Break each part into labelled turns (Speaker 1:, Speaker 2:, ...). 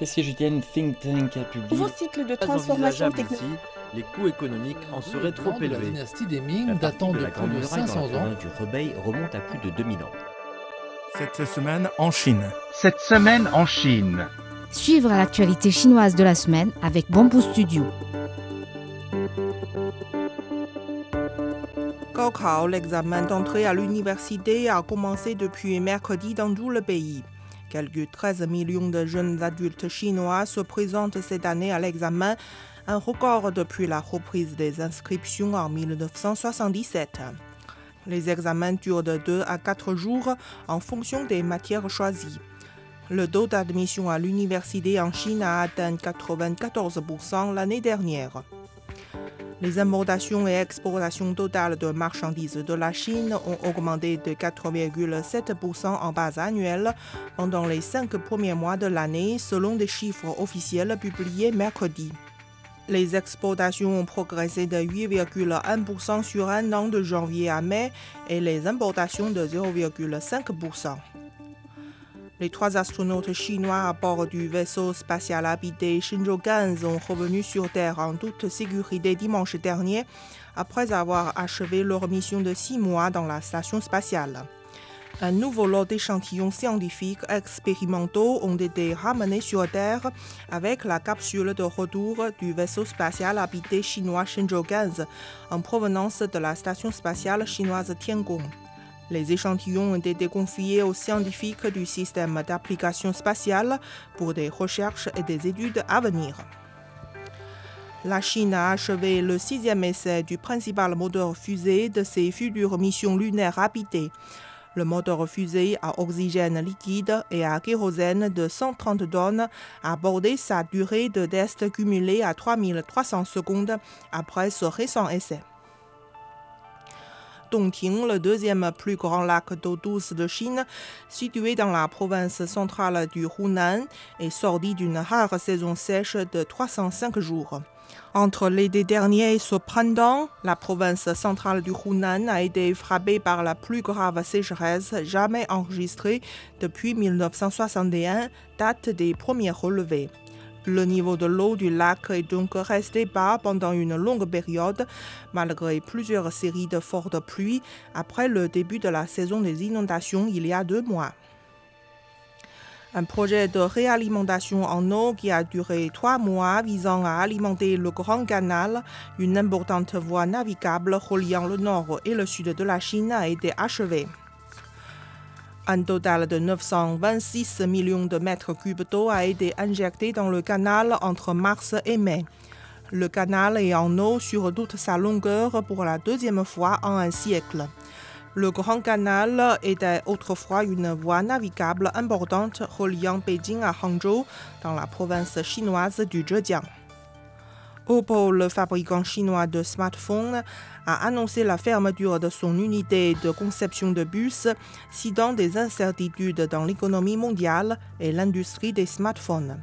Speaker 1: Et si je tiens think tank a publié
Speaker 2: Nouveau cycle de transformation technologique.
Speaker 3: les coûts économiques en seraient trop
Speaker 4: de la
Speaker 3: élevés.
Speaker 4: dynastie des Ming datant
Speaker 5: de
Speaker 4: de plus de
Speaker 5: Muraille dans
Speaker 4: 500
Speaker 5: la
Speaker 4: ans.
Speaker 5: du Rebei remonte à plus de 2000 ans.
Speaker 6: Cette semaine en Chine.
Speaker 7: Cette semaine en Chine.
Speaker 8: Suivre l'actualité chinoise de la semaine avec Bamboo Studio.
Speaker 9: Gaokao, l'examen d'entrée à l'université a commencé depuis mercredi dans tout le pays. Quelques 13 millions de jeunes adultes chinois se présentent cette année à l'examen, un record depuis la reprise des inscriptions en 1977. Les examens durent de 2 à 4 jours en fonction des matières choisies. Le taux d'admission à l'université en Chine a atteint 94% l'année dernière. Les importations et exportations totales de marchandises de la Chine ont augmenté de 4,7% en base annuelle pendant les cinq premiers mois de l'année, selon des chiffres officiels publiés mercredi. Les exportations ont progressé de 8,1% sur un an de janvier à mai et les importations de 0,5%. Les trois astronautes chinois à bord du vaisseau spatial habité Shenzhou-Ganz ont revenu sur Terre en toute sécurité dimanche dernier après avoir achevé leur mission de six mois dans la station spatiale. Un nouveau lot d'échantillons scientifiques expérimentaux ont été ramenés sur Terre avec la capsule de retour du vaisseau spatial habité chinois Shenzhou-Ganz en provenance de la station spatiale chinoise Tiangong. Les échantillons ont été confiés aux scientifiques du système d'application spatiale pour des recherches et des études à venir. La Chine a achevé le sixième essai du principal moteur fusée de ses futures missions lunaires habitées. Le moteur fusée à oxygène liquide et à kérosène de 130 tonnes a abordé sa durée de test cumulée à 3300 secondes après ce récent essai. Dongting, le deuxième plus grand lac d'eau douce de Chine, situé dans la province centrale du Hunan, est sorti d'une rare saison sèche de 305 jours. Entre l'été dernier et ce printemps, la province centrale du Hunan a été frappée par la plus grave sécheresse jamais enregistrée depuis 1961, date des premiers relevés. Le niveau de l'eau du lac est donc resté bas pendant une longue période, malgré plusieurs séries de fortes pluies après le début de la saison des inondations il y a deux mois. Un projet de réalimentation en eau qui a duré trois mois visant à alimenter le Grand Canal, une importante voie navigable reliant le nord et le sud de la Chine, a été achevé. Un total de 926 millions de mètres cubes d'eau a été injecté dans le canal entre mars et mai. Le canal est en eau sur toute sa longueur pour la deuxième fois en un siècle. Le Grand Canal était autrefois une voie navigable importante reliant Beijing à Hangzhou dans la province chinoise du Zhejiang. Oppo, le fabricant chinois de smartphones, a annoncé la fermeture de son unité de conception de bus, citant des incertitudes dans l'économie mondiale et l'industrie des smartphones.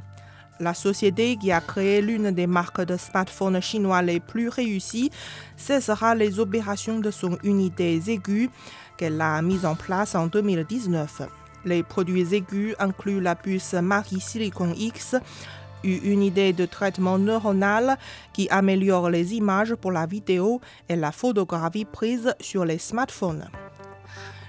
Speaker 9: La société qui a créé l'une des marques de smartphones chinois les plus réussies cessera les opérations de son unité aiguë qu'elle a mise en place en 2019. Les produits aigus incluent la puce Mari Silicon X, une idée de traitement neuronal qui améliore les images pour la vidéo et la photographie prise sur les smartphones.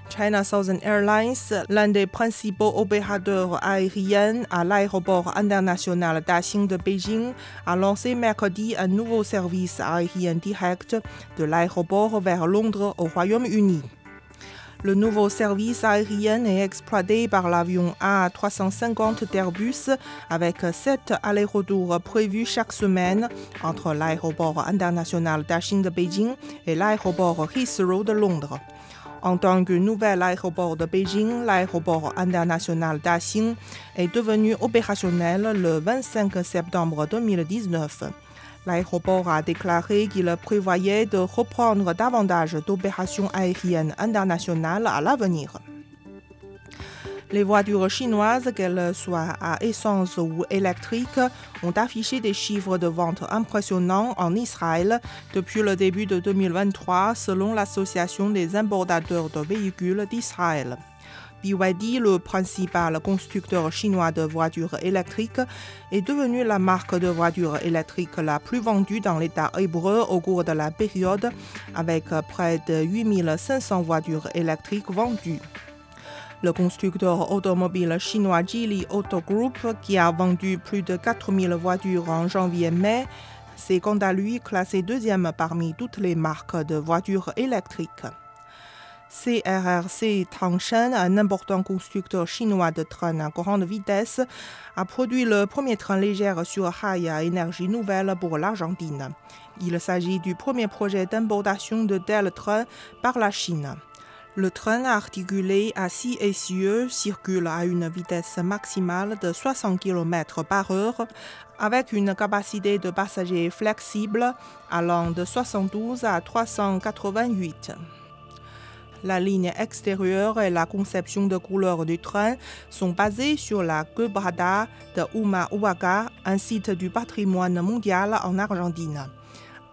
Speaker 9: China Southern Airlines, l'un des principaux opérateurs aériens à l'aéroport international Daxing de Beijing, a lancé mercredi un nouveau service aérien direct de l'aéroport vers Londres au Royaume-Uni. Le nouveau service aérien est exploité par l'avion A350 d'Airbus avec sept allers-retours prévus chaque semaine entre l'aéroport international Daxing de Beijing et l'aéroport Heathrow de Londres. En tant que nouvel aéroport de Beijing, l'aéroport international Daxing est devenu opérationnel le 25 septembre 2019. L'aéroport a déclaré qu'il prévoyait de reprendre davantage d'opérations aériennes internationales à l'avenir. Les voitures chinoises, qu'elles soient à essence ou électriques, ont affiché des chiffres de vente impressionnants en Israël depuis le début de 2023, selon l'Association des importateurs de véhicules d'Israël. BYD, le principal constructeur chinois de voitures électriques, est devenu la marque de voitures électriques la plus vendue dans l'État hébreu au cours de la période, avec près de 8500 voitures électriques vendues. Le constructeur automobile chinois Geely Auto Group, qui a vendu plus de 4000 voitures en janvier-mai, s'est quant à lui classé deuxième parmi toutes les marques de voitures électriques. CRRC Tangshan, un important constructeur chinois de trains à grande vitesse, a produit le premier train léger sur rail à énergie nouvelle pour l'Argentine. Il s'agit du premier projet d'importation de tels trains par la Chine. Le train articulé à six essieux circule à une vitesse maximale de 60 km par heure avec une capacité de passagers flexible allant de 72 à 388. La ligne extérieure et la conception de couleur du train sont basées sur la quebrada de Humahuaca, un site du patrimoine mondial en Argentine.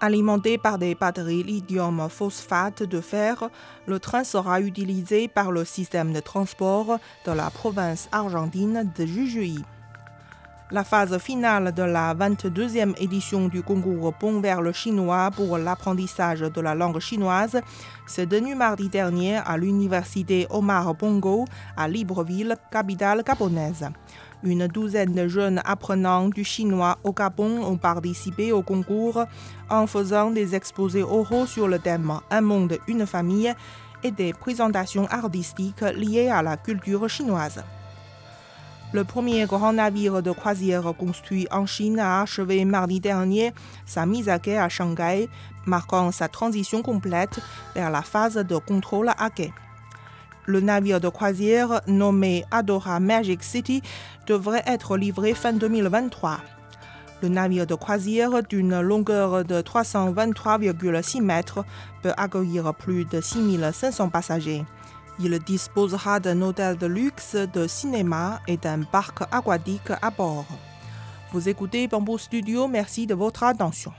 Speaker 9: Alimenté par des batteries lithium phosphate de fer, le train sera utilisé par le système de transport de la province argentine de Jujuy. La phase finale de la 22e édition du concours Pont vers le chinois pour l'apprentissage de la langue chinoise s'est tenue mardi dernier à l'université Omar Bongo à Libreville, capitale gabonaise. Une douzaine de jeunes apprenants du chinois au Gabon ont participé au concours en faisant des exposés oraux sur le thème Un monde, une famille et des présentations artistiques liées à la culture chinoise. Le premier grand navire de croisière construit en Chine a achevé mardi dernier sa mise à quai à Shanghai, marquant sa transition complète vers la phase de contrôle à quai. Le navire de croisière nommé Adora Magic City devrait être livré fin 2023. Le navire de croisière d'une longueur de 323,6 mètres peut accueillir plus de 6500 passagers. Il disposera d'un hôtel de luxe, de cinéma et d'un parc aquatique à bord. Vous écoutez Bamboo Studio, merci de votre attention.